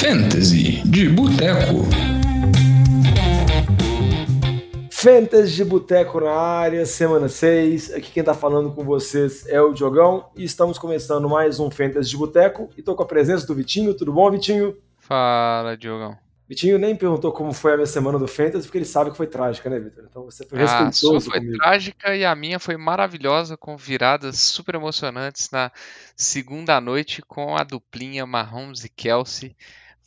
Fantasy de Boteco. Fantasy de Boteco na área, semana 6. Aqui quem tá falando com vocês é o Diogão e estamos começando mais um Fantasy de Boteco e tô com a presença do Vitinho. Tudo bom, Vitinho? Fala, Diogão. Vitinho nem perguntou como foi a minha semana do Fantasy, porque ele sabe que foi trágica, né, Vitor? Então você foi Ah, A respeitoso sua foi comigo. trágica e a minha foi maravilhosa, com viradas super emocionantes na segunda noite com a duplinha Mahomes e Kelsey.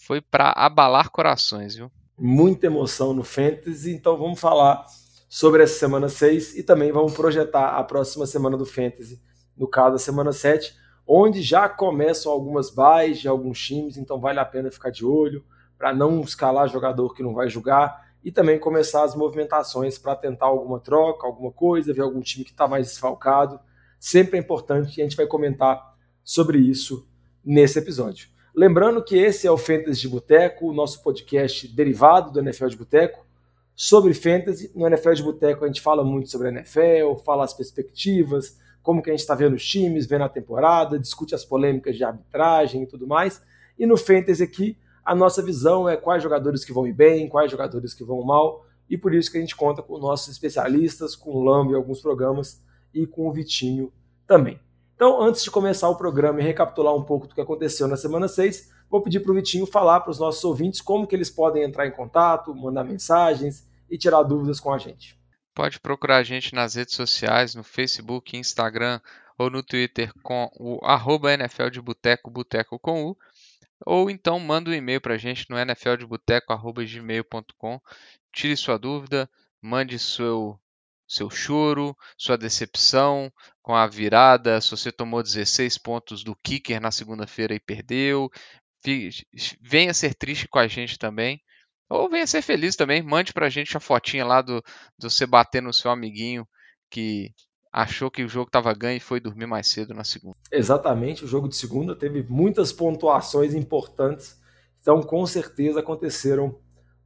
Foi pra abalar corações, viu? Muita emoção no Fantasy, então vamos falar sobre essa semana 6 e também vamos projetar a próxima semana do Fantasy, no caso a semana 7, onde já começam algumas buys de alguns times, então vale a pena ficar de olho para não escalar jogador que não vai jogar e também começar as movimentações para tentar alguma troca, alguma coisa, ver algum time que está mais desfalcado. Sempre é importante e a gente vai comentar sobre isso nesse episódio. Lembrando que esse é o Fantasy de Boteco, o nosso podcast derivado do NFL de Boteco, sobre Fantasy. No NFL de Boteco a gente fala muito sobre a NFL, fala as perspectivas, como que a gente está vendo os times, vendo a temporada, discute as polêmicas de arbitragem e tudo mais. E no Fantasy aqui, a nossa visão é quais jogadores que vão ir bem, quais jogadores que vão mal, e por isso que a gente conta com nossos especialistas, com o Lambo em alguns programas e com o Vitinho também. Então, antes de começar o programa e recapitular um pouco do que aconteceu na semana 6, vou pedir para o Vitinho falar para os nossos ouvintes como que eles podem entrar em contato, mandar mensagens e tirar dúvidas com a gente. Pode procurar a gente nas redes sociais, no Facebook, Instagram ou no Twitter com o arroba NFL de Boteco, Boteco com U. Ou então manda um e-mail pra gente no nfldeboteco.gmail.com. Tire sua dúvida, mande seu, seu choro, sua decepção com a virada, se você tomou 16 pontos do kicker na segunda-feira e perdeu. Venha ser triste com a gente também. Ou venha ser feliz também. Mande pra gente a fotinha lá do, do você bater no seu amiguinho que achou que o jogo estava ganho e foi dormir mais cedo na segunda. Exatamente, o jogo de segunda teve muitas pontuações importantes, então com certeza aconteceram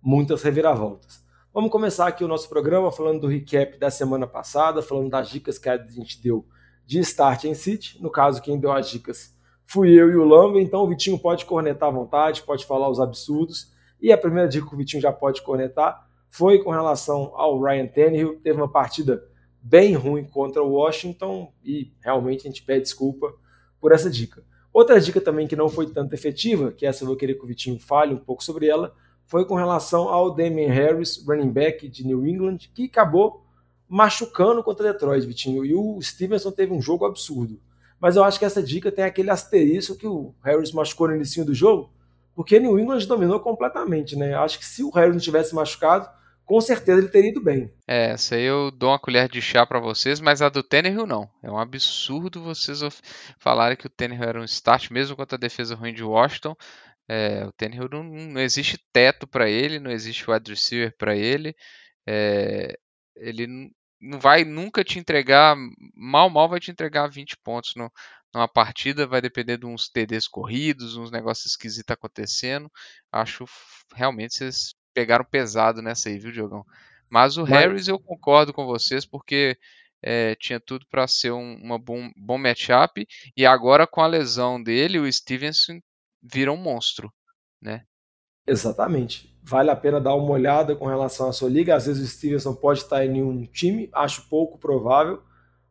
muitas reviravoltas. Vamos começar aqui o nosso programa falando do recap da semana passada, falando das dicas que a gente deu de start em City. No caso, quem deu as dicas fui eu e o Lamba, então o Vitinho pode cornetar à vontade, pode falar os absurdos. E a primeira dica que o Vitinho já pode cornetar foi com relação ao Ryan Tannehill, teve uma partida bem ruim contra o Washington e realmente a gente pede desculpa por essa dica. Outra dica também que não foi tanto efetiva, que essa eu vou querer que o Vitinho fale um pouco sobre ela, foi com relação ao Damian Harris, running back de New England, que acabou machucando contra Detroit, Vitinho. E o Stevenson teve um jogo absurdo. Mas eu acho que essa dica tem aquele asterisco que o Harris machucou no início do jogo, porque New England dominou completamente, né? Acho que se o Harris não tivesse machucado, com certeza ele teria ido bem. É, essa aí eu dou uma colher de chá pra vocês, mas a do Tannehill não. É um absurdo vocês falarem que o Tannehill era um start, mesmo contra a defesa ruim de Washington. É, o Tannehill não, não existe teto pra ele, não existe wide receiver pra ele. É, ele não- vai nunca te entregar, mal mal vai te entregar 20 pontos no- numa partida, vai depender de uns TDs corridos, uns negócios esquisitos acontecendo. Acho realmente vocês pegaram pesado nessa aí, viu, Diogão? Mas o Mas- Harris eu concordo com vocês, porque é, tinha tudo para ser um uma bom, bom matchup, e agora com a lesão dele, o Stevenson vira um monstro, né? Exatamente. Vale a pena dar uma olhada com relação à sua liga. Às vezes o Stevenson pode estar em nenhum time, acho pouco provável,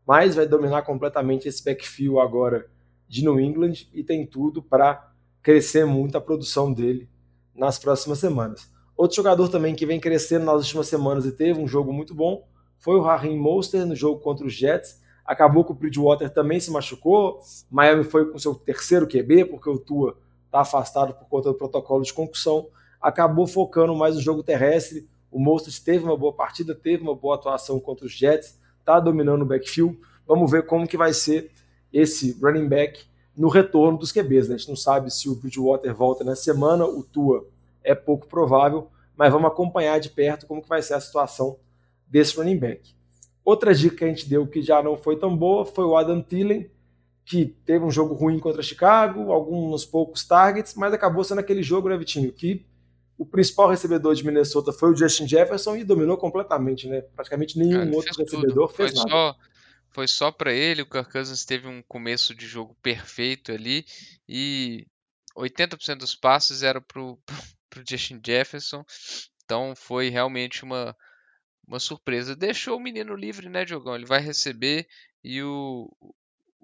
mas vai dominar completamente esse backfield agora de New England e tem tudo para crescer muito a produção dele nas próximas semanas. Outro jogador também que vem crescendo nas últimas semanas e teve um jogo muito bom foi o Raheem Mostert no jogo contra os Jets. Acabou que o Bridgewater também se machucou. Miami foi com seu terceiro QB, porque o Tua está afastado por conta do protocolo de concussão. Acabou focando mais no jogo terrestre. O Mostert teve uma boa partida, teve uma boa atuação contra os Jets, está dominando o backfield. Vamos ver como que vai ser esse running back no retorno dos QBs. Né? A gente não sabe se o Bridgewater volta na semana, o Tua é pouco provável, mas vamos acompanhar de perto como que vai ser a situação desse running back. Outra dica que a gente deu que já não foi tão boa foi o Adam Thielen, que teve um jogo ruim contra Chicago, alguns poucos targets, mas acabou sendo aquele jogo, né, Vitinho, que o principal recebedor de Minnesota foi o Justin Jefferson e dominou completamente, né? Praticamente nenhum Cara, outro recebedor tudo. Foi fez nada. só, foi só para ele. O Kirk Cousins teve um começo de jogo perfeito ali e 80% dos passes eram para o Justin Jefferson. Então foi realmente uma, uma surpresa. Deixou o menino livre, né, Diogão? Ele vai receber e o,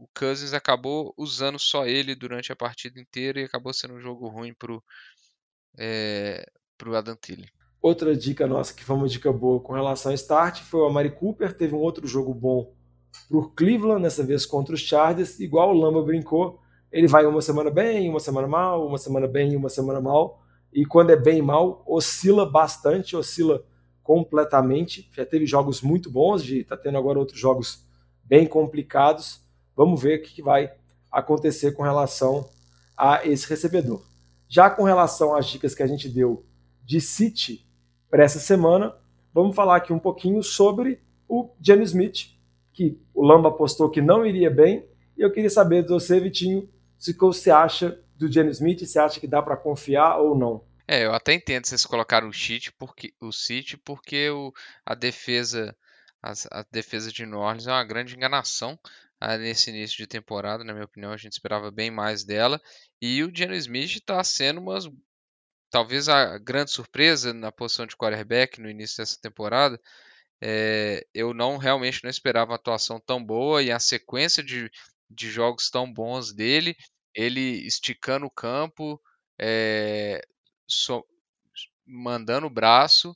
o Cousins acabou usando só ele durante a partida inteira e acabou sendo um jogo ruim pro, é, pro Adam Thielen. Outra dica nossa que foi uma dica boa com relação ao start foi o Amari Cooper, teve um outro jogo bom pro Cleveland, nessa vez contra os Chargers, igual o Lamba brincou, ele vai uma semana bem, uma semana mal, uma semana bem, uma semana mal, e quando é bem e mal, oscila bastante, oscila completamente. Já teve jogos muito bons, está tendo agora outros jogos bem complicados. Vamos ver o que vai acontecer com relação a esse recebedor. Já com relação às dicas que a gente deu de City para essa semana, vamos falar aqui um pouquinho sobre o Jenny Smith, que o Lamba apostou que não iria bem. E eu queria saber de você, Vitinho, se você acha do Jenny Smith, se acha que dá para confiar ou não. É, eu até entendo vocês colocaram o City porque o City porque o, a defesa a, a defesa de New Orleans é uma grande enganação nesse início de temporada, na minha opinião, a gente esperava bem mais dela. E o Geno Smith está sendo uma talvez a grande surpresa na posição de quarterback no início dessa temporada. É, eu não realmente não esperava uma atuação tão boa e a sequência de, de jogos tão bons dele, ele esticando o campo, é, so, mandando o braço.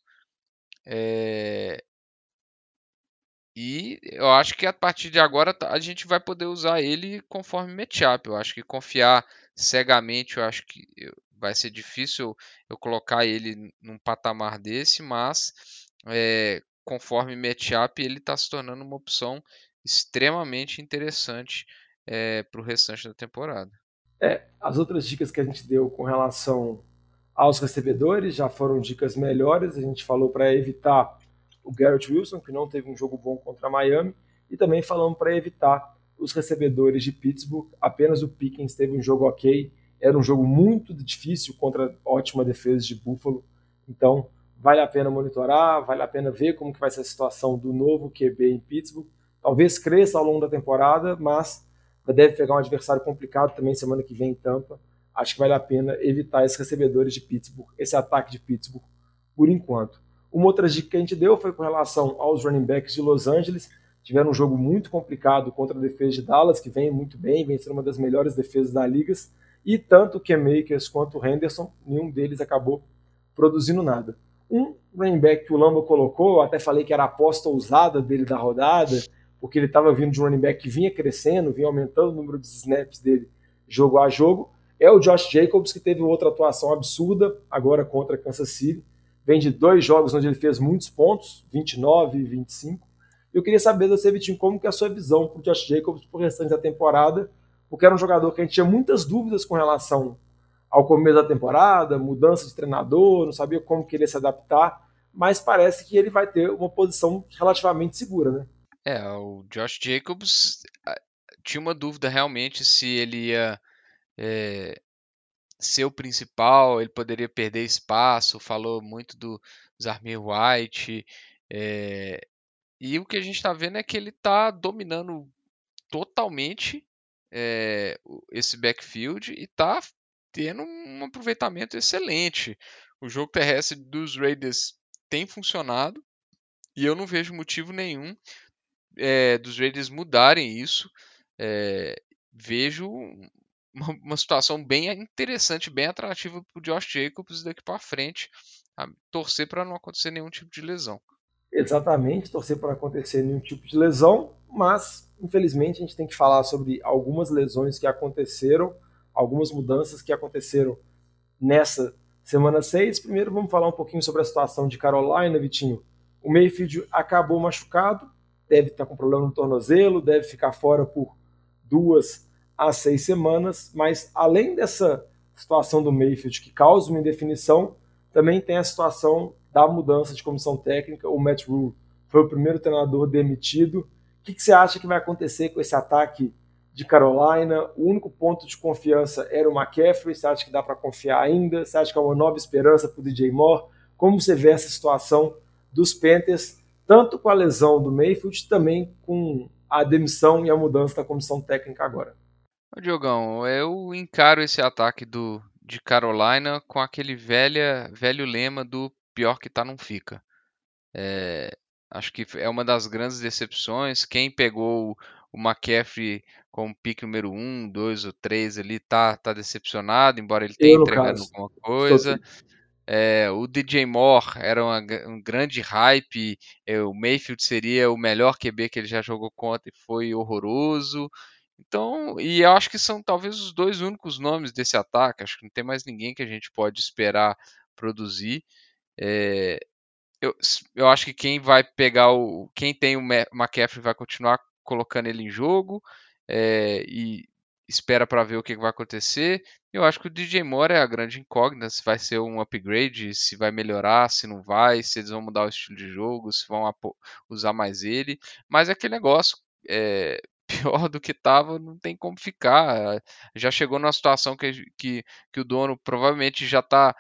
É, e eu acho que a partir de agora a gente vai poder usar ele conforme matchup. Eu acho que confiar cegamente, eu acho que vai ser difícil eu colocar ele num patamar desse, mas é, conforme matchup ele está se tornando uma opção extremamente interessante é, para o restante da temporada. É, as outras dicas que a gente deu com relação aos recebedores já foram dicas melhores. A gente falou para evitar o Garrett Wilson, que não teve um jogo bom contra Miami, e também falamos para evitar os recebedores de Pittsburgh. Apenas o Pickens teve um jogo ok. Era um jogo muito difícil contra a ótima defesa de Buffalo. Então, vale a pena monitorar, vale a pena ver como que vai ser a situação do novo QB em Pittsburgh. Talvez cresça ao longo da temporada, mas deve pegar um adversário complicado também semana que vem em Tampa acho que vale a pena evitar esses recebedores de Pittsburgh, esse ataque de Pittsburgh, por enquanto. Uma outra dica que a gente deu foi com relação aos running backs de Los Angeles. Tiveram um jogo muito complicado contra a defesa de Dallas, que vem muito bem, vem sendo uma das melhores defesas da liga. E tanto o Cam Makers quanto o Henderson, nenhum deles acabou produzindo nada. Um running back que o Lamba colocou, eu até falei que era a aposta ousada dele da rodada, porque ele estava vindo de um running back que vinha crescendo, vinha aumentando o número de snaps dele jogo a jogo, é o Josh Jacobs, que teve outra atuação absurda agora contra Kansas City. Vem de dois jogos onde ele fez muitos pontos, 29 e 25. Eu queria saber de você, Vitinho, como que é a sua visão para o Josh Jacobs para o restante da temporada, porque era um jogador que a gente tinha muitas dúvidas com relação ao começo da temporada, mudança de treinador, não sabia como querer se adaptar, mas parece que ele vai ter uma posição relativamente segura, né? É, o Josh Jacobs tinha uma dúvida realmente se ele ia é, ser o principal, ele poderia perder espaço, falou muito do Zarmir White. É, e o que a gente está vendo é que ele está dominando totalmente é, esse backfield e está tendo um aproveitamento excelente. O jogo terrestre dos Raiders tem funcionado e eu não vejo motivo nenhum é, dos Raiders mudarem isso. É, vejo uma, uma situação bem interessante, bem atrativa para o Josh Jacobs daqui para frente. Torcer para não acontecer nenhum tipo de lesão. Exatamente, torcer para não acontecer nenhum tipo de lesão, mas infelizmente a gente tem que falar sobre algumas lesões que aconteceram, algumas mudanças que aconteceram nessa semana 6. Primeiro vamos falar um pouquinho sobre a situação de Carolina, Vitinho. O Mayfield acabou machucado, deve estar com problema no tornozelo, deve ficar fora por duas há seis semanas, mas além dessa situação do Mayfield que causa uma indefinição, também tem a situação da mudança de comissão técnica. O Matt Rule foi o primeiro treinador demitido. O que, que você acha que vai acontecer com esse ataque de Carolina? O único ponto de confiança era o McCaffrey. Você acha que dá para confiar ainda? Você acha que é uma nova esperança para o DJ Moore? Como você vê essa situação dos Panthers, tanto com a lesão do Mayfield, também com a demissão e a mudança da comissão técnica agora? Diogão, eu encaro esse ataque do, de Carolina com aquele velha, velho lema do pior que tá não fica. É, acho que é uma das grandes decepções. Quem pegou o McCaffrey como pique número 1, 2 ou 3 ali tá, tá decepcionado, embora ele tenha entregado caso. alguma coisa. É, o DJ Moore era uma, um grande hype. É, o Mayfield seria o melhor QB que ele já jogou contra e foi horroroso. Então, e eu acho que são talvez os dois únicos nomes desse ataque. Acho que não tem mais ninguém que a gente pode esperar produzir. É, eu, eu acho que quem vai pegar o. Quem tem o McCaffrey vai continuar colocando ele em jogo. É, e espera para ver o que vai acontecer. Eu acho que o DJ Moore é a grande incógnita, se vai ser um upgrade, se vai melhorar, se não vai, se eles vão mudar o estilo de jogo, se vão usar mais ele. Mas é aquele negócio, é, pior do que estava, não tem como ficar. Já chegou numa situação que, que, que o dono provavelmente já está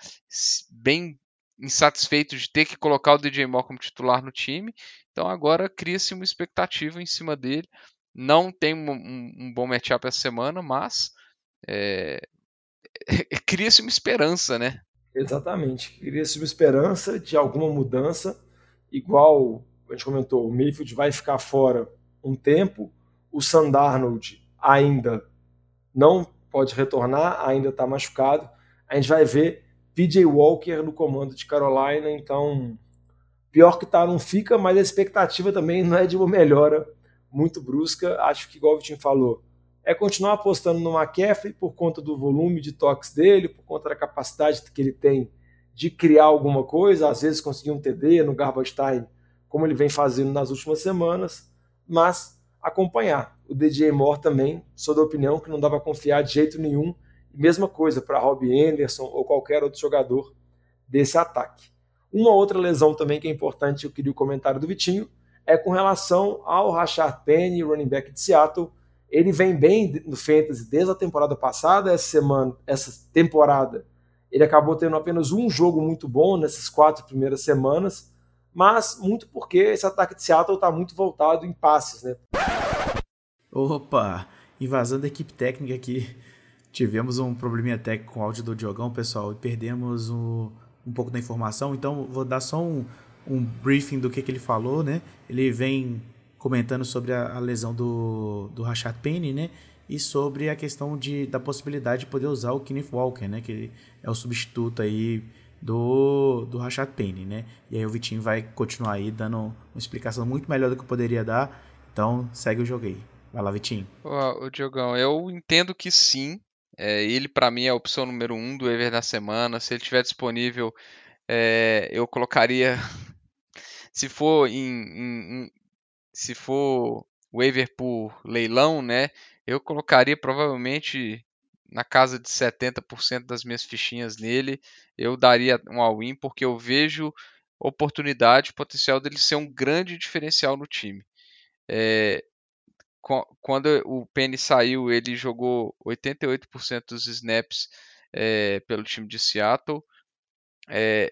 bem insatisfeito de ter que colocar o DJ Moore como titular no time. Então agora cria-se uma expectativa em cima dele. Não tem um, um, bom matchup essa semana, mas é, cria-se uma esperança, né? Exatamente. Cria-se uma esperança de alguma mudança, igual a gente comentou, o Mayfield vai ficar fora um tempo, o Sandarnold ainda não pode retornar, ainda está machucado. A gente vai ver PJ Walker no comando de Carolina, então pior que tá não fica, mas a expectativa também não é de uma melhora muito brusca. Acho que, igual o Vitinho falou, é continuar apostando no McCaffrey por conta do volume de toques dele, por conta da capacidade que ele tem de criar alguma coisa, às vezes conseguir um TD no garbage time, como ele vem fazendo nas últimas semanas, mas acompanhar. O DJ Moore também, sou da opinião que não dá para confiar de jeito nenhum, mesma coisa para Robbie Anderson ou qualquer outro jogador desse ataque. Uma outra lesão também que é importante, eu queria o comentário do Vitinho, é com relação ao Rashard Penny, running back de Seattle, ele vem bem no fantasy desde a temporada passada, essa semana, essa temporada. Ele acabou tendo apenas um jogo muito bom nessas quatro primeiras semanas, mas muito porque esse ataque de Seattle está muito voltado em passes, né? Opa, invasão da equipe técnica aqui. Tivemos um probleminha técnico com o áudio do Diogão, pessoal, e perdemos o, um pouco da informação, então vou dar só um, um briefing do que, que ele falou, né? Ele vem comentando sobre a, a lesão do, do Rashad Penny, né? E sobre a questão de, da possibilidade de poder usar o Kenneth Walker, né? Que é o substituto aí do, do Rashad Penny, né? E aí o Vitinho vai continuar aí dando uma explicação muito melhor do que eu poderia dar. Então segue o jogo aí. Vai lá, Vitinho. O Diogão, eu entendo que sim. É, ele para mim é a opção número um do Ever da semana. Se ele estiver disponível, é, eu colocaria. Se for em, em, se for waiver por leilão, né, eu colocaria provavelmente na casa de 70% das minhas fichinhas nele. Eu daria um all-in porque eu vejo oportunidade, potencial dele ser um grande diferencial no time. É, quando o Penny saiu, ele jogou 88% dos snaps é, pelo time de Seattle. É,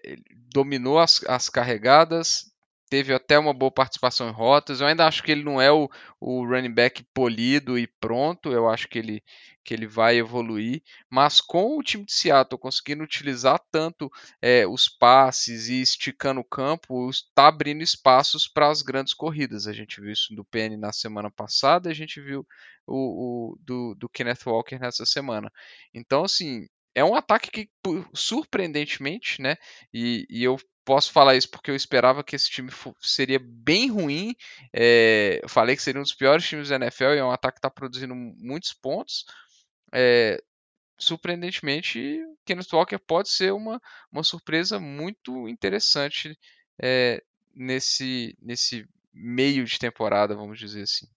dominou as, as carregadas, teve até uma boa participação em rotas. Eu ainda acho que ele não é o, o running back polido e pronto. Eu acho que ele, que ele vai evoluir. Mas com o time de Seattle conseguindo utilizar tanto é, os passes e esticando o campo, está abrindo espaços para as grandes corridas. A gente viu isso do PN na semana passada, a gente viu o, o do, do Kenneth Walker nessa semana. Então, assim, é um ataque que, surpreendentemente, né? E, e, eu posso falar isso porque eu esperava que esse time seria bem ruim. É, eu falei que seria um dos piores times da NFL e é um ataque que está produzindo muitos pontos. É, surpreendentemente, Kenneth Walker pode ser uma, uma surpresa muito interessante é, nesse, nesse meio de temporada, vamos dizer assim.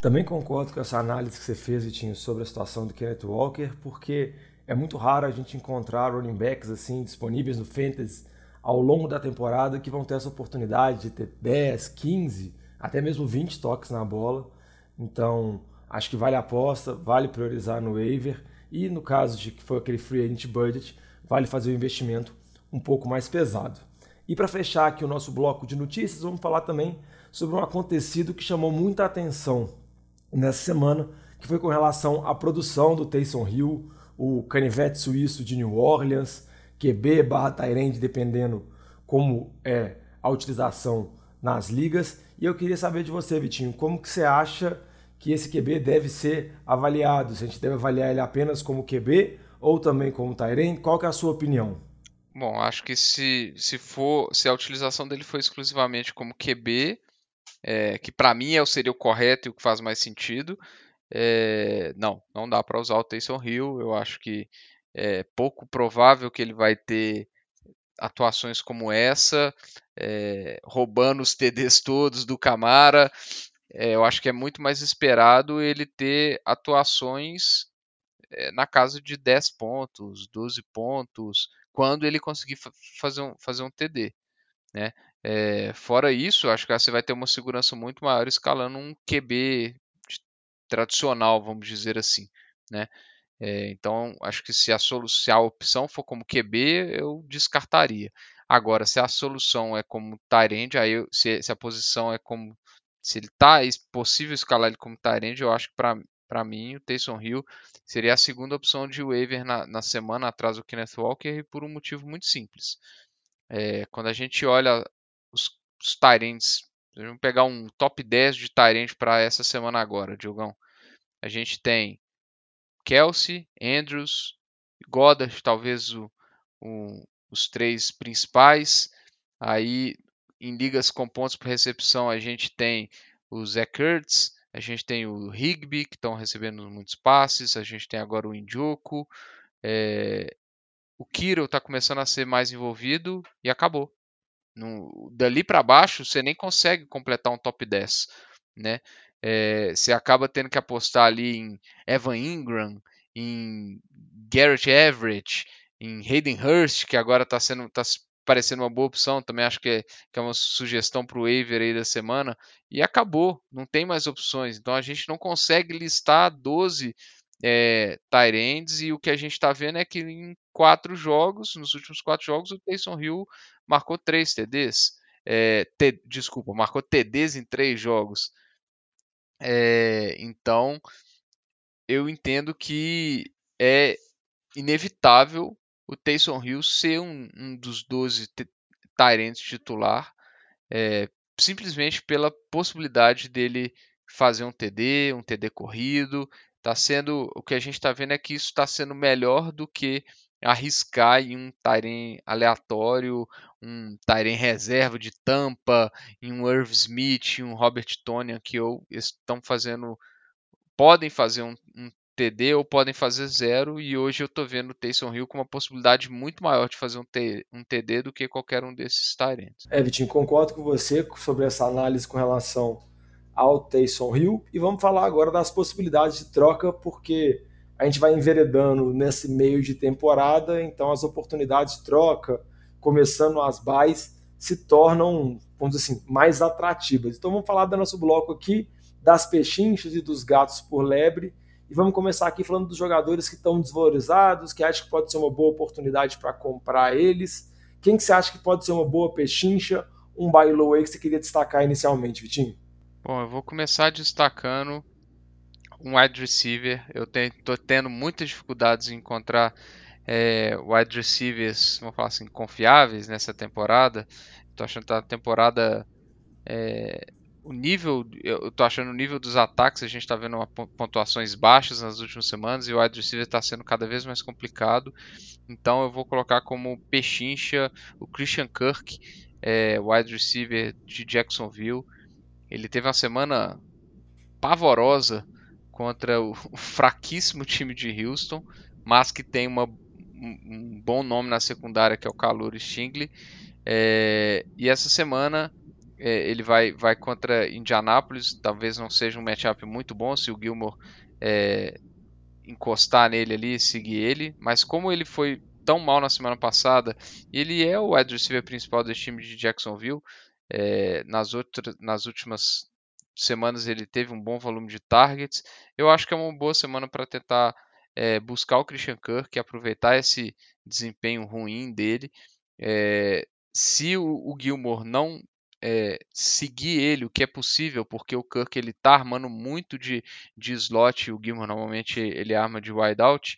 Também concordo com essa análise que você fez, Vitinho, sobre a situação do Kenneth Walker, porque é muito raro a gente encontrar running backs assim disponíveis no Fantasy ao longo da temporada que vão ter essa oportunidade de ter 10, 15, até mesmo 20 toques na bola. Então, acho que vale a aposta, vale priorizar no waiver e no caso de que for aquele free agent budget, vale fazer o um investimento um pouco mais pesado. E para fechar aqui o nosso bloco de notícias, vamos falar também sobre um acontecido que chamou muita atenção nessa semana, que foi com relação à produção do Taysom Hill, o canivete suíço de New Orleans, QB barra Tyrande, dependendo como é a utilização nas ligas. E eu queria saber de você, Vitinho, como que você acha que esse QB deve ser avaliado? Se a gente deve avaliar ele apenas como QB ou também como Tyrande? Qual é a sua opinião? Bom, acho que se, se for se a utilização dele for exclusivamente como QB, é, que para mim é, seria o correto e o que faz mais sentido, é, não, não dá para usar o Taysom Hill. Eu acho que é pouco provável que ele vai ter atuações como essa, é, roubando os TDs todos do Camara. É, eu acho que é muito mais esperado ele ter atuações é, na casa de 10 pontos, 12 pontos, quando ele conseguir fazer um, fazer um TD. Né? É, fora isso, acho que você vai ter uma segurança muito maior escalando um QB tradicional, vamos dizer assim, né? É, então, acho que se a, se a opção for como QB, eu descartaria. Agora, se a solução é como Tyrande, aí eu, se, se, a posição é como se ele tá possível escalar ele como Tyrande, eu acho que para mim o Taysom Hill seria a segunda opção de waiver na, na semana atrás do Kenneth Walker por um motivo muito simples. É, quando a gente olha os, os Tyrands, vamos pegar um top 10 de Tyrande para essa semana agora, Diogão. A gente tem Kelsey, Andrews, Goddard, talvez o, o, os três principais. Aí, em ligas com pontos por recepção, a gente tem o Zach Kurtz, a gente tem o Higby, que estão recebendo muitos passes, a gente tem agora o Indioku. É, o Kiro está começando a ser mais envolvido e acabou. No, dali para baixo, você nem consegue completar um top 10. Né? É, você acaba tendo que apostar ali em Evan Ingram, em Garrett Everett, em Hayden Hurst, que agora está sendo tá parecendo uma boa opção, também acho que é, que é uma sugestão para o waiver aí da semana, e acabou, não tem mais opções, então a gente não consegue listar 12 é, Tyrands, e o que a gente está vendo é que em quatro jogos, nos últimos quatro jogos, o Taysom Hill marcou três TDs, é, t, desculpa, marcou TDs em três jogos, é, então, eu entendo que é inevitável o Taysom Hill ser um, um dos 12 Tyrants titular, é, simplesmente pela possibilidade dele fazer um TD, um TD corrido. Tá sendo o que a gente está vendo é que isso está sendo melhor do que arriscar em um Tyrene aleatório, um Tyrene reserva de tampa, em um Irv Smith, um Robert Tonian que estão fazendo, podem fazer um, um, TD ou podem fazer zero, e hoje eu estou vendo o Taysom Hill com uma possibilidade muito maior de fazer um, T, um TD do que qualquer um desses Tyrants. É, Vitinho, concordo com você sobre essa análise com relação ao Taysom Hill, e vamos falar agora das possibilidades de troca, porque a gente vai enveredando nesse meio de temporada, então as oportunidades de troca, começando as buys, se tornam, vamos dizer assim, mais atrativas. Então vamos falar do nosso bloco aqui, das pechinchas e dos gatos por lebre, e vamos começar aqui falando dos jogadores que estão desvalorizados, que acha que pode ser uma boa oportunidade para comprar eles. Quem que você acha que pode ser uma boa pechincha, um buy low aí que você queria destacar inicialmente, Vitinho? Bom, eu vou começar destacando um wide receiver. Eu estou tendo muitas dificuldades em encontrar é, wide receivers, vamos falar assim, confiáveis nessa temporada. Estou achando que a temporada é, o nível, eu estou achando o nível dos ataques, a gente está vendo uma, pontuações baixas nas últimas semanas e o wide receiver está sendo cada vez mais complicado. Então eu vou colocar como pechincha o Christian Kirk, é, wide receiver de Jacksonville. Ele teve uma semana pavorosa contra o, fraquíssimo time de Houston, mas que tem uma, um, um, bom nome na secundária que é o Calor Stingley. É, e essa semana é, ele vai, vai contra Indianápolis, talvez não seja um matchup muito bom se o Gilmore é, encostar nele ali e seguir ele, mas como ele foi tão mal na semana passada, ele é o wide receiver principal desse time de Jacksonville, é, nas, outras, nas últimas semanas ele teve um bom volume de targets. Eu acho que é uma boa semana para tentar é, buscar o Christian Kirk, aproveitar esse desempenho ruim dele. É, se o, o, Gilmore não é, seguir ele, o que é possível, porque o Kirk ele tá armando muito de, de slot, o Gilmore normalmente ele arma de wideout.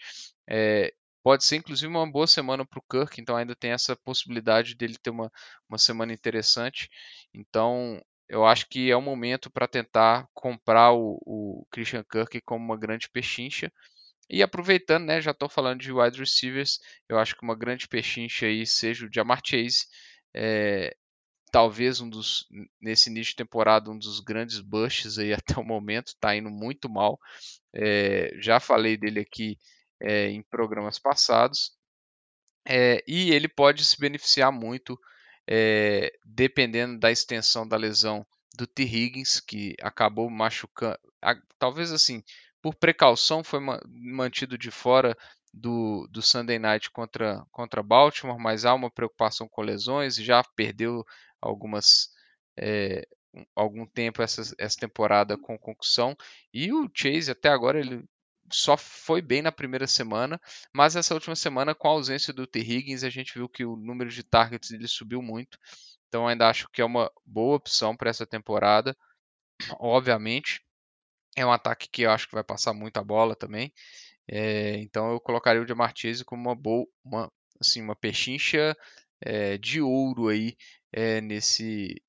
É, pode ser inclusive uma boa semana para o Kirk, então ainda tem essa possibilidade dele ter uma, uma semana interessante. Então eu acho que é o momento para tentar comprar o, o, Christian Kirk como uma grande pechincha. E aproveitando, né, já estou falando de wide receivers, eu acho que uma grande pechincha aí seja o Jamar Chase. É, talvez um dos nesse início de temporada um dos grandes busts aí até o momento, está indo muito mal. É, já falei dele aqui é, em programas passados. É, e ele pode se beneficiar muito é, dependendo da extensão da lesão do T. Higgins, que acabou machucando. Talvez assim, por precaução, foi mantido de fora do, do Sunday Night contra, contra Baltimore, mas há uma preocupação com lesões já perdeu algumas. É, algum tempo essa, essa temporada com concussão e o Chase até agora ele só foi bem na primeira semana, mas essa última semana, com a ausência do T. Higgins, a gente viu que o número de targets dele subiu muito. Então ainda acho que é uma boa opção para essa temporada. Obviamente, é um ataque que eu acho que vai passar muita bola também. É, então eu colocaria o de Chase como uma boa, uma, assim, uma pechincha é, de ouro aí é, nesse,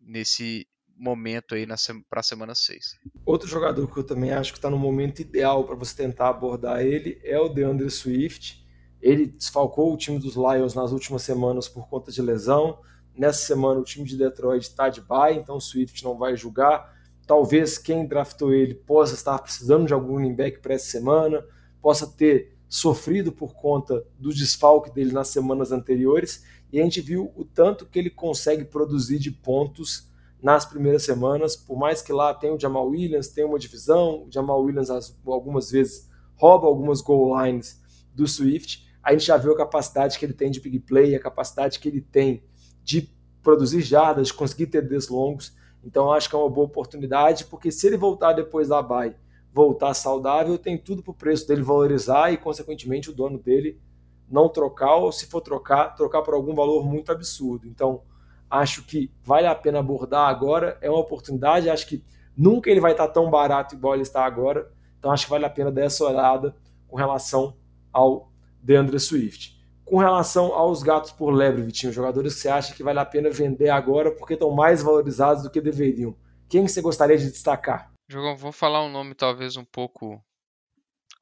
nesse momento aí para a semana 6. Outro jogador que eu também acho que está no momento ideal para você tentar abordar ele é o DeAndre Swift. Ele desfalcou o time dos Lions nas últimas semanas por conta de lesão. Nessa semana o time de Detroit está de bye, então o Swift não vai jogar. Talvez quem draftou ele possa estar precisando de algum running back para essa semana, possa ter sofrido por conta do desfalque dele nas semanas anteriores. E a gente viu o tanto que ele consegue produzir de pontos nas primeiras semanas, por mais que lá tenha o Jamal Williams, tenha uma divisão, o Jamal Williams algumas vezes rouba algumas goal lines do Swift, a gente já viu a capacidade que ele tem de big play, a capacidade que ele tem de produzir jardas, de conseguir TDs longos, então acho que é uma boa oportunidade, porque se ele voltar depois da bye, voltar saudável, tem tudo para o preço dele valorizar e, consequentemente, o dono dele não trocar, ou se for trocar, trocar por algum valor muito absurdo. Então, acho que vale a pena abordar agora, é uma oportunidade, acho que nunca ele vai estar tão barato igual ele está agora, então acho que vale a pena dar essa olhada com relação ao DeAndre Swift. Com relação aos gatos por lebre, Vitinho, jogadores que você acha que vale a pena vender agora porque estão mais valorizados do que deveriam. Quem você gostaria de destacar? Jogão, vou falar um nome talvez um pouco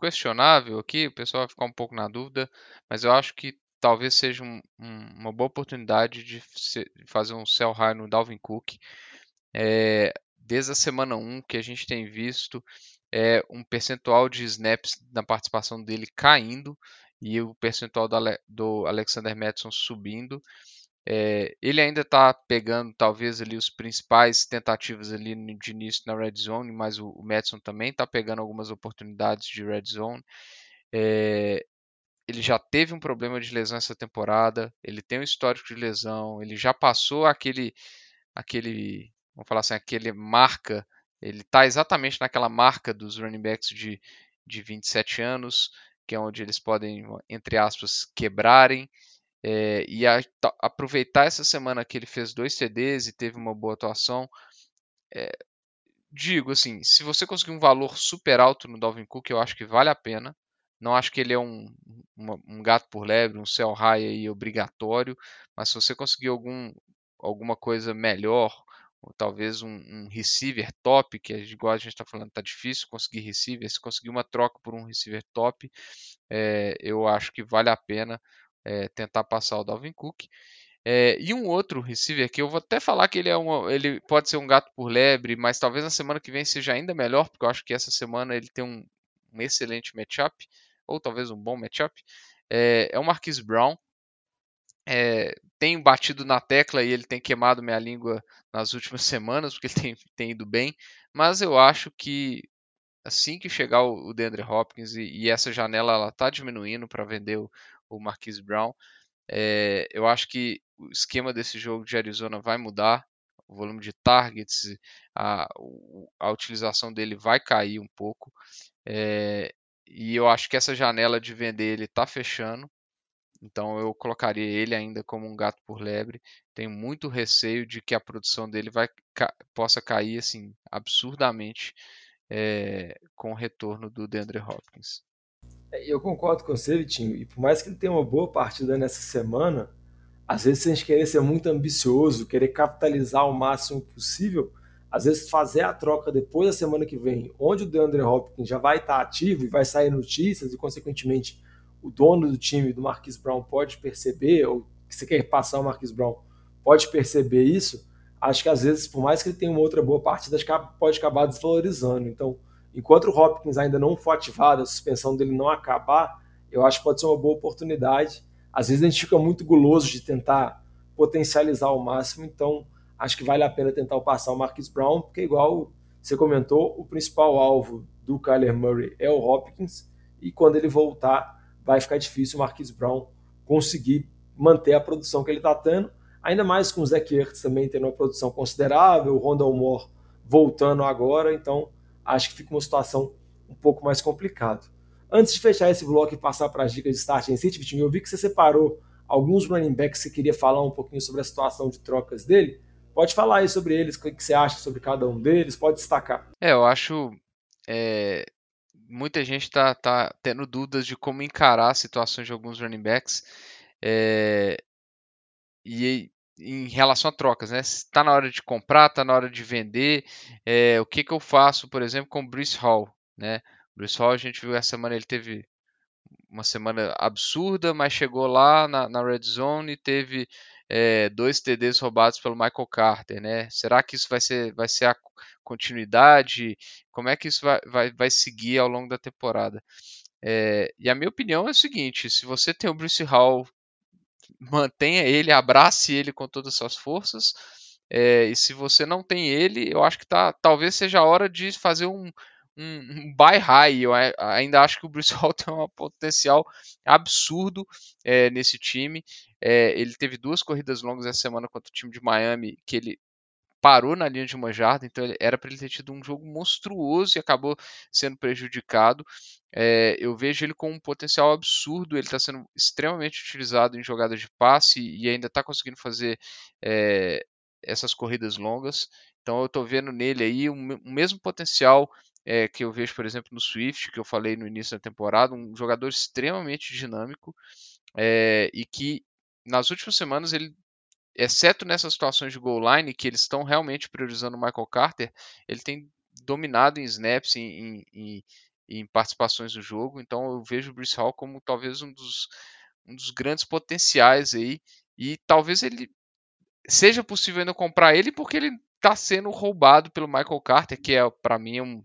questionável aqui, o pessoal vai ficar um pouco na dúvida, mas eu acho que talvez seja um, um, uma boa oportunidade de fazer um sell high no Dalvin Cook. É, desde a semana 1 que a gente tem visto é, um percentual de snaps na participação dele caindo e o percentual do, do Alexander Madison subindo. É, ele ainda está pegando talvez ali os principais tentativas ali de início na red zone, mas o, o Madison também está pegando algumas oportunidades de red zone. É, ele já teve um problema de lesão essa temporada, ele tem um histórico de lesão, ele já passou aquele, aquele, vamos falar assim, aquele marca, ele está exatamente naquela marca dos running backs de, de 27 anos, que é onde eles podem, entre aspas, quebrarem, é, e a, aproveitar essa semana que ele fez dois TDs e teve uma boa atuação, é, digo assim, se você conseguir um valor super alto no Dalvin Cook, eu acho que vale a pena. Não acho que ele é um, um gato por lebre, um sell high aí obrigatório, mas se você conseguir algum, alguma coisa melhor, ou talvez um, um receiver top, que igual a gente está falando, está difícil conseguir receiver, se conseguir uma troca por um receiver top, é, eu acho que vale a pena é, tentar passar o Dalvin Cook. É, e um outro receiver que eu vou até falar que ele é uma, ele pode ser um gato por lebre, mas talvez na semana que vem seja ainda melhor, porque eu acho que essa semana ele tem um, um excelente matchup ou talvez um bom matchup, é, é o Marquis Brown. É, tenho batido na tecla e ele tem queimado minha língua nas últimas semanas, porque ele tem, tem ido bem, mas eu acho que assim que chegar o, DeAndre Hopkins e, e essa janela ela está diminuindo para vender o, o Marquis Brown, é, eu acho que o esquema desse jogo de Arizona vai mudar, o volume de targets, a, a utilização dele vai cair um pouco. É, e eu acho que essa janela de vender ele está fechando. Então eu colocaria ele ainda como um gato por lebre. Tenho muito receio de que a produção dele vai, possa cair assim absurdamente é, com o retorno do DeAndre Hopkins. É, eu concordo com você, Vitinho, e por mais que ele tenha uma boa partida nessa semana, às vezes a gente querer ser muito ambicioso, querer capitalizar o máximo possível, às vezes fazer a troca depois da semana que vem, onde o DeAndre Hopkins já vai estar ativo e vai sair notícias e, consequentemente, o dono do time do Marquis Brown pode perceber, ou que você quer passar o Marquis Brown pode perceber isso, acho que às vezes, por mais que ele tenha uma outra boa partida, pode acabar desvalorizando. Então, enquanto o Hopkins ainda não for ativado, a suspensão dele não acabar, eu acho que pode ser uma boa oportunidade. Às vezes a gente fica muito guloso de tentar potencializar ao máximo, então acho que vale a pena tentar passar o Marquis Brown, porque igual você comentou, o principal alvo do Kyler Murray é o Hopkins, e quando ele voltar, vai ficar difícil o Marquis Brown conseguir manter a produção que ele está tendo, ainda mais com o Zach Ertz também tendo uma produção considerável, o Rondell Moore voltando agora, então acho que fica uma situação um pouco mais complicada. Antes de fechar esse bloco e passar para as dicas de start em City, Vitinho, eu vi que você separou alguns running backs que você queria falar um pouquinho sobre a situação de trocas dele. Pode falar aí sobre eles, o que você acha sobre cada um deles, pode destacar. É, eu acho. É, muita gente está tá tendo dúvidas de como encarar situações de alguns running backs. É, e em relação a trocas, né? Está na hora de comprar, está na hora de vender. É, o que, que eu faço, por exemplo, com o Bruce Hall, né? Bruce Hall, a gente viu essa semana, ele teve uma semana absurda, mas chegou lá na, na red zone e teve é, dois TDs roubados pelo Michael Carter, né? Será que isso vai ser, vai ser a continuidade? Como é que isso vai, vai, vai seguir ao longo da temporada? É, e a minha opinião é o seguinte: se você tem o Bruce Hall mantenha ele, abrace ele com todas as suas forças. É, e se você não tem ele, eu acho que tá, talvez seja a hora de fazer um, um, um buy high. Eu ainda acho que o Bruce Hall tem um potencial absurdo é, nesse time. É, ele teve duas corridas longas essa semana contra o time de Miami, que ele parou na linha de uma jarda, então era para ele ter tido um jogo monstruoso e acabou sendo prejudicado. É, eu vejo ele com um potencial absurdo, ele está sendo extremamente utilizado em jogadas de passe e ainda está conseguindo fazer é, essas corridas longas. Então eu estou vendo nele aí o um, um mesmo potencial é, que eu vejo, por exemplo, no Swift, que eu falei no início da temporada, um jogador extremamente dinâmico e que nas últimas semanas ele exceto nessas situações de goal line, que eles estão realmente priorizando o Michael Carter, ele tem dominado em snaps, em, em, em participações no jogo. Então eu vejo o Bruce Hall como talvez um dos, um dos grandes potenciais aí. E talvez ele seja possível ainda comprar ele porque ele está sendo roubado pelo Michael Carter, que é para mim um,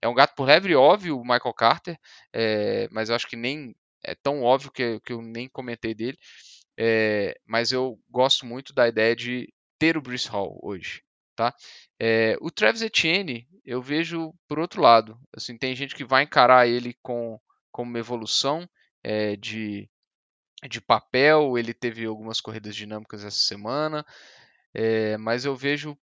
é um gato por lebre óbvio o Michael Carter, é, mas eu acho que nem é tão óbvio que, que eu nem comentei dele. É, mas eu gosto muito da ideia de ter o Bruce Hall hoje. Tá? É, o Travis Etienne eu vejo por outro lado. Assim, tem gente que vai encarar ele com, como uma evolução é, de, de papel. Ele teve algumas corridas dinâmicas essa semana, é, mas eu vejo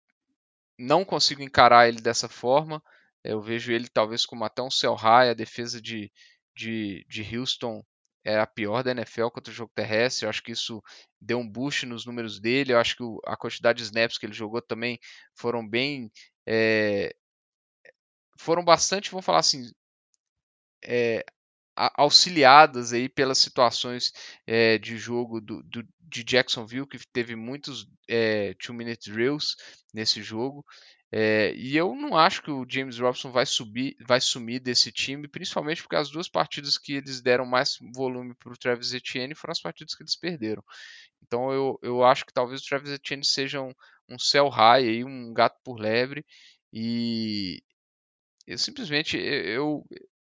não consigo encarar ele dessa forma. Eu vejo ele talvez como até um sell high. A defesa de, de, de Houston é a pior da NFL contra o jogo terrestre. Eu acho que isso deu um boost nos números dele. Eu acho que a quantidade de snaps que ele jogou também foram bem. É, foram bastante, vamos falar assim, é, auxiliadas aí pelas situações é, de jogo do, do, de Jacksonville, que teve muitos two-minute drills nesse jogo. É, e eu não acho que o James Robson vai subir, vai sumir desse time, principalmente porque as duas partidas que eles deram mais volume para o Travis Etienne foram as partidas que eles perderam. Então eu, eu acho que talvez o Travis Etienne seja um, um sell high, aí, um gato por lebre, e eu simplesmente eu,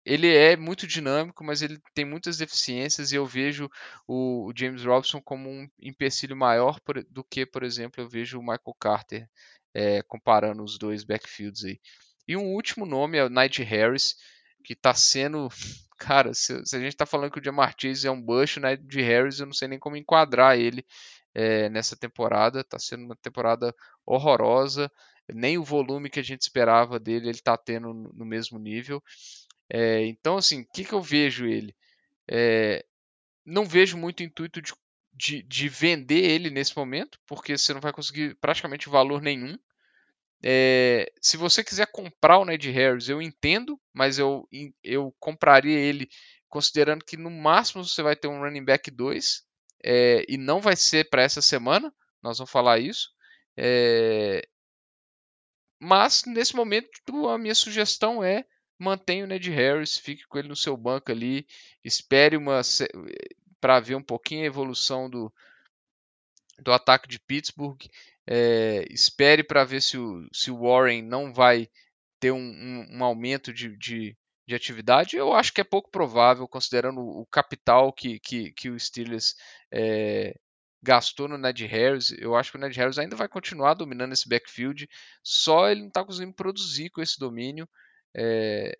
ele é muito dinâmico, mas ele tem muitas deficiências e eu vejo o, James Robson como um empecilho maior do que, por exemplo, eu vejo o Michael Carter é, comparando os dois backfields aí. E um último nome é o Nigel Harris, que está sendo. Cara, se, se, a gente está falando que o Jamar Chase é um bush, o Nigel Harris eu não sei nem como enquadrar ele é, nessa temporada. Está sendo uma temporada horrorosa. Nem o volume que a gente esperava dele ele está tendo no mesmo nível. É, então, assim, o que, que eu vejo ele? É, não vejo muito intuito de de, de vender ele nesse momento, porque você não vai conseguir praticamente valor nenhum. É, se você quiser comprar o Ned Harris, eu entendo, mas eu, eu compraria ele considerando que no máximo você vai ter um running back 2 é, e não vai ser para essa semana, nós vamos falar isso. É, mas nesse momento a minha sugestão é mantenha o Ned Harris, fique com ele no seu banco ali, espere uma para ver um pouquinho a evolução do, do ataque de Pittsburgh, é, espere para ver se o, se o Warren não vai ter um, um, um aumento de, de, de, atividade. Eu acho que é pouco provável, considerando o capital que, que, que o Steelers é, gastou no Ned Harris. Eu acho que o Ned Harris ainda vai continuar dominando esse backfield, só ele não está conseguindo produzir com esse domínio. É...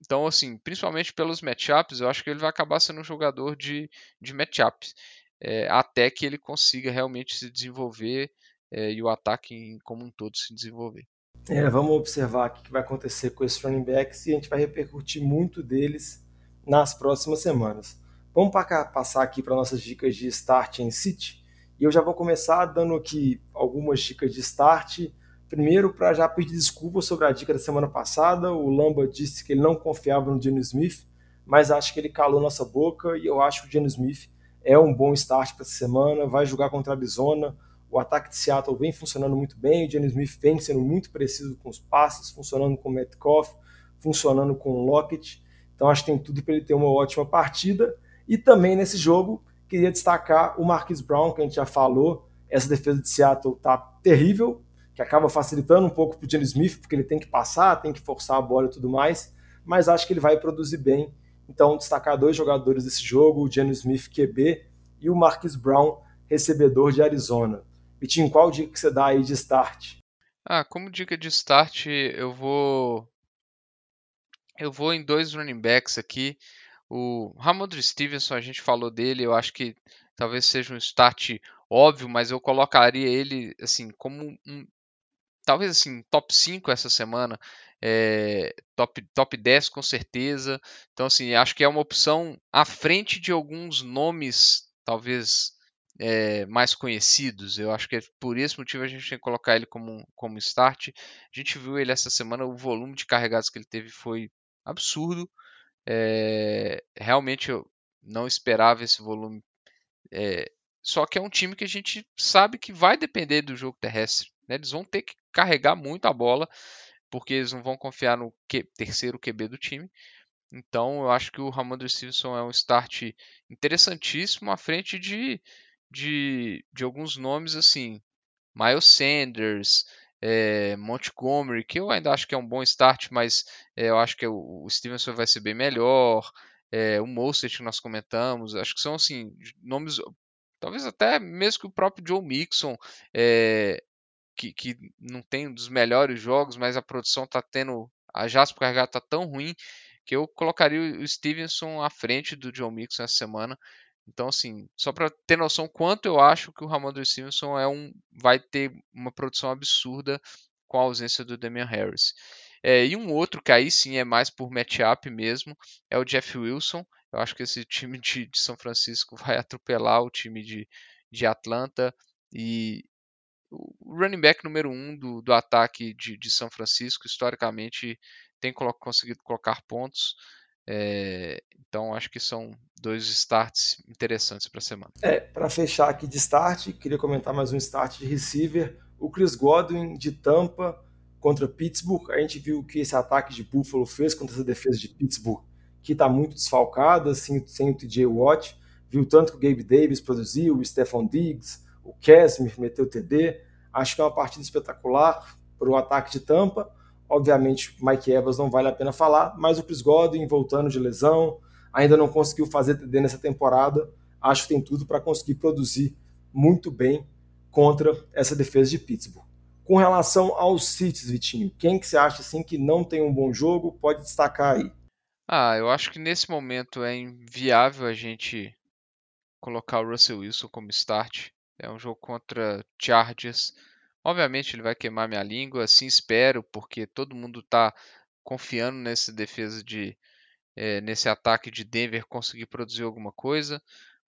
Então, assim, principalmente pelos matchups, eu acho que ele vai acabar sendo um jogador de, de matchups, é, até que ele consiga realmente se desenvolver é, e o ataque como um todo se desenvolver. É, vamos observar o que vai acontecer com esses running backs e a gente vai repercutir muito deles nas próximas semanas. Vamos passar aqui para nossas dicas de start em City. E eu já vou começar dando aqui algumas dicas de start. Primeiro, para já pedir desculpas sobre a dica da semana passada. O Lamba disse que ele não confiava no Geno Smith, mas acho que ele calou nossa boca e eu acho que o Geno Smith é um bom start para essa semana. Vai jogar contra a Arizona. O ataque de Seattle vem funcionando muito bem. O Geno Smith vem sendo muito preciso com os passes, funcionando com o Metcalf, funcionando com o Lockett. Então acho que tem tudo para ele ter uma ótima partida. E também nesse jogo, queria destacar o Marquis Brown, que a gente já falou. Essa defesa de Seattle tá terrível, que acaba facilitando um pouco para o Jenny Smith, porque ele tem que passar, tem que forçar a bola e tudo mais. Mas acho que ele vai produzir bem. Então, destacar dois jogadores desse jogo, o Jenny Smith, QB, e o Marquis Brown, recebedor de Arizona. Vitinho, qual dica que você dá aí de start? Ah, como dica de start, eu vou eu vou em dois running backs aqui. O Ramondre Stevenson, a gente falou dele, eu acho que talvez seja um start óbvio, mas eu colocaria ele assim como um talvez assim top 5 essa semana, é, top top 10 com certeza. Então assim, acho que é uma opção à frente de alguns nomes talvez é, mais conhecidos. Eu acho que é por esse motivo a gente tem que colocar ele como, como start. A gente viu ele essa semana, o volume de carregados que ele teve foi absurdo. É, realmente eu não esperava esse volume. Só que é um time que a gente sabe que vai depender do jogo terrestre. Né? Eles vão ter que carregar muito a bola, porque eles não vão confiar no terceiro QB do time. Então eu acho que o Ramondre Stevenson é um start interessantíssimo à frente de, de, de alguns nomes assim. Miles Sanders, é, Montgomery, que eu ainda acho que é um bom start, mas é, eu acho que o, o Stevenson vai ser bem melhor. É, o Mostert que nós comentamos, acho que são assim nomes, talvez até mesmo que o próprio Joe Mixon, que, que não tem um dos melhores jogos, mas a produção está tendo, a Jasper carregada está tão ruim que eu colocaria o Stevenson à frente do Joe Mixon essa semana. Então, assim, só para ter noção quanto eu acho que o Ramondre Stevenson é um, vai ter uma produção absurda com a ausência do Damian Harris. É, e um outro que aí sim é mais por matchup mesmo é o Jeff Wilson. Eu acho que esse time de, de São Francisco vai atropelar o time de, de Atlanta e o running back número um do, do ataque de, de São Francisco historicamente tem conseguido colocar pontos. É, então acho que são dois starts interessantes para a semana. É, para fechar aqui de start, queria comentar mais um start de receiver. O Chris Godwin de Tampa contra Pittsburgh. A gente viu que esse ataque de Buffalo fez contra essa defesa de Pittsburgh, que está muito desfalcada, assim, sem o TJ Watt. Viu tanto que o Gabe Davis produziu, o Stephon Diggs, o Casimir meteu TD. Acho que é uma partida espetacular para o ataque de Tampa Obviamente, Mike Evans não vale a pena falar, mas o Chris Godwin voltando de lesão, ainda não conseguiu fazer TD nessa temporada. Acho que tem tudo para conseguir produzir muito bem contra essa defesa de Pittsburgh. Com relação aos Cities, Vitinho, quem que você acha assim que não tem um bom jogo? Pode destacar aí. Ah, eu acho que nesse momento é inviável a gente colocar o Russell Wilson como start. É um jogo contra Chargers Obviamente ele vai queimar minha língua, assim espero, porque todo mundo está confiando nessa defesa de é, nesse ataque de Denver conseguir produzir alguma coisa,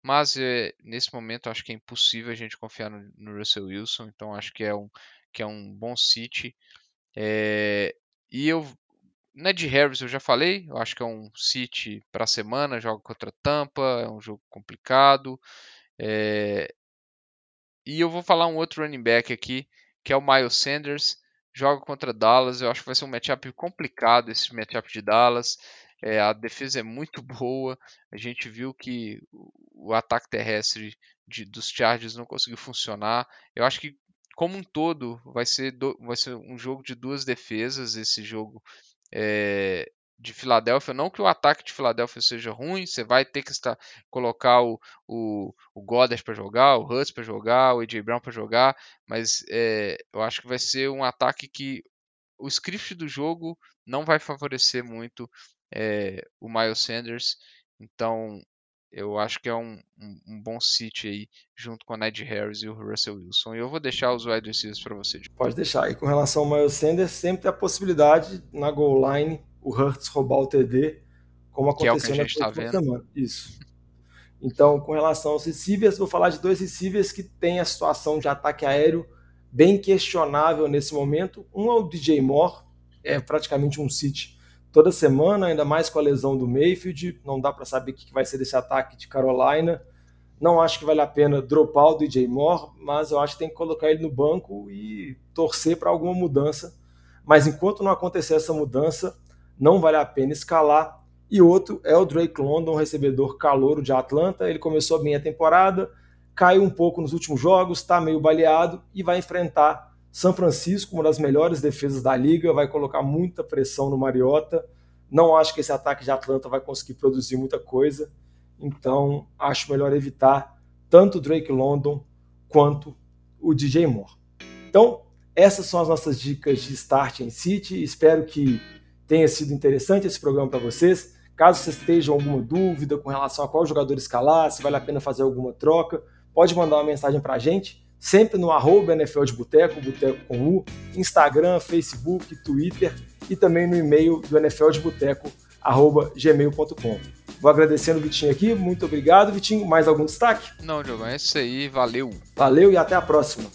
mas é, nesse momento acho que é impossível a gente confiar no, no, Russell Wilson, então acho que é um que é um bom City. É, e eu Ned Harris eu já falei, eu acho que é um City para a semana, joga contra Tampa, é um jogo complicado. É... E eu vou falar um outro running back aqui, que é o Miles Sanders, joga contra Dallas, eu acho que vai ser um matchup complicado esse matchup de Dallas. É, a defesa é muito boa, a gente viu que o ataque terrestre de, dos Chargers não conseguiu funcionar. Eu acho que como um todo vai ser, do, vai ser um jogo de duas defesas esse jogo é, de Filadélfia. Não que o ataque de Filadélfia seja ruim, você vai ter que estar, colocar o, o, o Goddard para jogar, o Hurts para jogar, o AJ Brown para jogar, mas é, eu acho que vai ser um ataque que o script do jogo não vai favorecer muito é, o Miles Sanders. Então eu acho que é um, um, um bom sit aí, junto com a Ned Harris e o Russell Wilson. E eu vou deixar os wide receivers para você. Pode deixar. E com relação ao Miles Sanders, sempre tem a possibilidade na goal line o Hurts roubar o TD, como aconteceu que é que na última tá semana. Isso. Então, com relação aos receivers, vou falar de dois receivers que têm a situação de ataque aéreo bem questionável nesse momento. Um é o DJ Moore, é praticamente um sit toda semana, ainda mais com a lesão do Mayfield. Não dá para saber o que vai ser desse ataque de Carolina. Não acho que vale a pena dropar o DJ Moore, mas eu acho que tem que colocar ele no banco e torcer para alguma mudança. Mas enquanto não acontecer essa mudança, não vale a pena escalar. E outro é o Drake London, recebedor calouro de Atlanta. Ele começou bem a temporada, caiu um pouco nos últimos jogos, está meio baleado e vai enfrentar são Francisco, uma das melhores defesas da liga, vai colocar muita pressão no Mariota. Não acho que esse ataque de Atlanta vai conseguir produzir muita coisa. Então, acho melhor evitar tanto o Drake London quanto o DJ Moore. Então, essas são as nossas dicas de start em City. Espero que tenha sido interessante esse programa para vocês. Caso vocês estejam alguma dúvida com relação a qual jogador escalar, se vale a pena fazer alguma troca, pode mandar uma mensagem para a gente sempre no arroba NFL de Boteco, Boteco com U, Instagram, Facebook, Twitter e também no e-mail do NFL de Boteco, arroba gmail.com. Vou agradecendo o Vitinho aqui, muito obrigado, Vitinho. Mais algum destaque? Não, Diogo, é isso aí, valeu. Valeu e até a próxima.